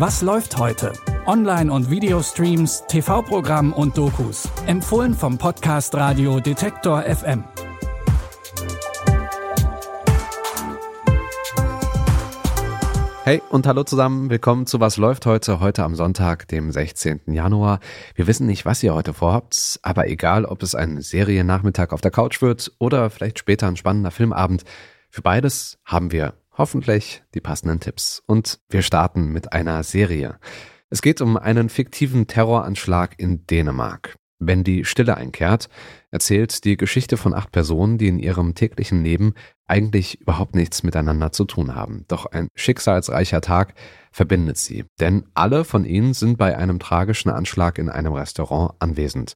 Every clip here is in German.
Was läuft heute? Online- und Videostreams, TV-Programm und Dokus. Empfohlen vom Podcast Radio Detektor FM. Hey und hallo zusammen, willkommen zu Was läuft heute, heute am Sonntag, dem 16. Januar. Wir wissen nicht, was ihr heute vorhabt, aber egal, ob es ein Seriennachmittag auf der Couch wird oder vielleicht später ein spannender Filmabend, für beides haben wir hoffentlich die passenden Tipps. Und wir starten mit einer Serie. Es geht um einen fiktiven Terroranschlag in Dänemark. Wenn die Stille einkehrt, erzählt die Geschichte von acht Personen, die in ihrem täglichen Leben eigentlich überhaupt nichts miteinander zu tun haben. Doch ein schicksalsreicher Tag verbindet sie, denn alle von ihnen sind bei einem tragischen Anschlag in einem Restaurant anwesend.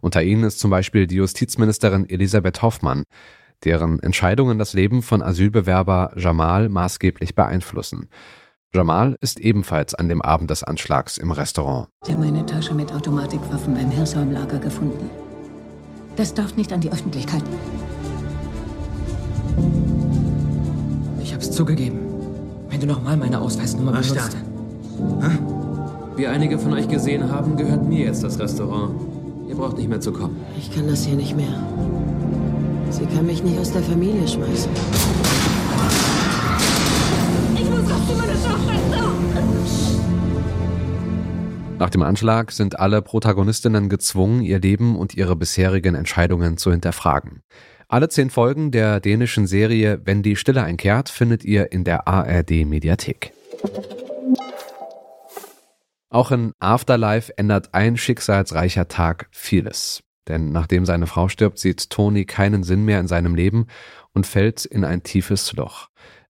Unter ihnen ist zum Beispiel die Justizministerin Elisabeth Hoffmann, deren Entscheidungen das Leben von Asylbewerber Jamal maßgeblich beeinflussen. Jamal ist ebenfalls an dem Abend des Anschlags im Restaurant. Sie haben eine Tasche mit Automatikwaffen beim Hirsholm-Lager gefunden. Das darf nicht an die Öffentlichkeit. Ich hab's zugegeben. Wenn du nochmal meine Ausweisnummer Was benutzt. Hä? Wie einige von euch gesehen haben, gehört mir jetzt das Restaurant. Ihr braucht nicht mehr zu kommen. Ich kann das hier nicht mehr. Sie kann mich nicht aus der Familie schmeißen. Nach dem Anschlag sind alle Protagonistinnen gezwungen, ihr Leben und ihre bisherigen Entscheidungen zu hinterfragen. Alle zehn Folgen der dänischen Serie Wenn die Stille einkehrt findet ihr in der ARD Mediathek. Auch in Afterlife ändert ein schicksalsreicher Tag vieles. Denn nachdem seine Frau stirbt, sieht Tony keinen Sinn mehr in seinem Leben und fällt in ein tiefes Loch.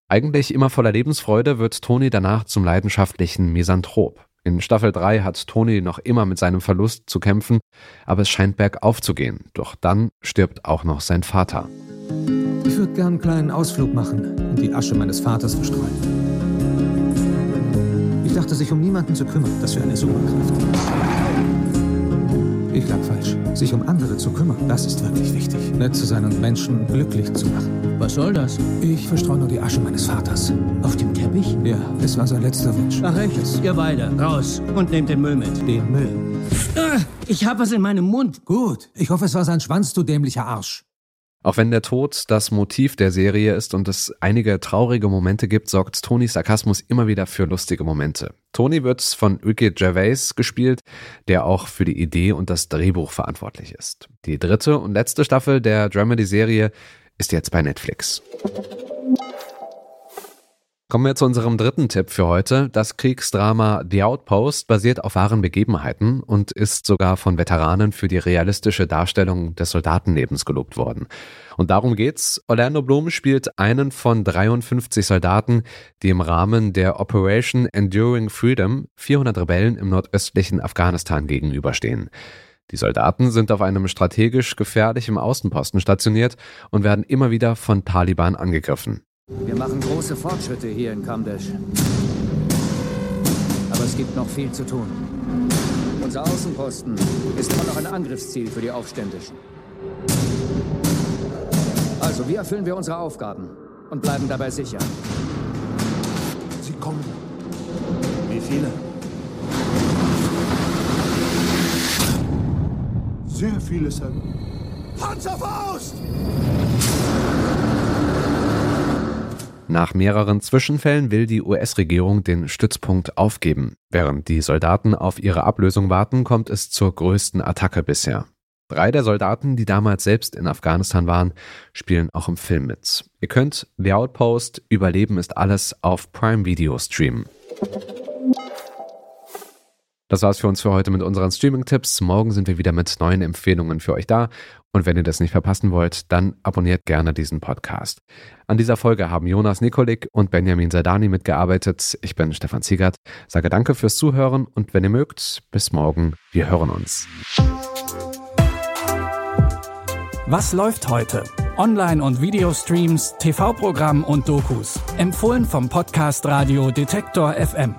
Eigentlich immer voller Lebensfreude wird Tony danach zum leidenschaftlichen Misanthrop. In Staffel 3 hat Tony noch immer mit seinem Verlust zu kämpfen, aber es scheint bergauf zu gehen. Doch dann stirbt auch noch sein Vater. Ich würde gern einen kleinen Ausflug machen und die Asche meines Vaters verstreuen. Ich dachte, sich um niemanden zu kümmern, das wäre eine Superkraft. Ich lag falsch. Sich um andere zu kümmern, das ist wirklich wichtig. Nett zu sein und Menschen glücklich zu machen. Was soll das? Ich verstreue nur die Asche meines Vaters. Auf dem Teppich? Ja, es war sein letzter Wunsch. Ach echt? Ihr beide, raus und nehmt den Müll mit. Den Müll. Ah, Ich hab was in meinem Mund. Gut, ich hoffe, es war sein Schwanz, du dämlicher Arsch. Auch wenn der Tod das Motiv der Serie ist und es einige traurige Momente gibt, sorgt Tonys Sarkasmus immer wieder für lustige Momente. Tony wird von Ricky Gervais gespielt, der auch für die Idee und das Drehbuch verantwortlich ist. Die dritte und letzte Staffel der Dramedy-Serie ist jetzt bei Netflix. Kommen wir zu unserem dritten Tipp für heute. Das Kriegsdrama The Outpost basiert auf wahren Begebenheiten und ist sogar von Veteranen für die realistische Darstellung des Soldatenlebens gelobt worden. Und darum geht's. Orlando Bloom spielt einen von 53 Soldaten, die im Rahmen der Operation Enduring Freedom 400 Rebellen im nordöstlichen Afghanistan gegenüberstehen. Die Soldaten sind auf einem strategisch gefährlichen Außenposten stationiert und werden immer wieder von Taliban angegriffen. Wir machen große Fortschritte hier in Kamdesh. Aber es gibt noch viel zu tun. Unser Außenposten ist immer noch ein Angriffsziel für die Aufständischen. Also, wie erfüllen wir unsere Aufgaben und bleiben dabei sicher? Sie kommen. Wie viele? Sehr viele, Sir. Panzerfaust! Nach mehreren Zwischenfällen will die US-Regierung den Stützpunkt aufgeben. Während die Soldaten auf ihre Ablösung warten, kommt es zur größten Attacke bisher. Drei der Soldaten, die damals selbst in Afghanistan waren, spielen auch im Film mit. Ihr könnt The Outpost Überleben ist alles auf Prime Video streamen. Das war's für uns für heute mit unseren Streaming-Tipps. Morgen sind wir wieder mit neuen Empfehlungen für euch da. Und wenn ihr das nicht verpassen wollt, dann abonniert gerne diesen Podcast. An dieser Folge haben Jonas Nikolik und Benjamin Sadani mitgearbeitet. Ich bin Stefan Ziegert. Sage danke fürs Zuhören und wenn ihr mögt, bis morgen. Wir hören uns. Was läuft heute? Online- und Videostreams, TV-Programm und Dokus. Empfohlen vom Podcast Radio Detektor FM.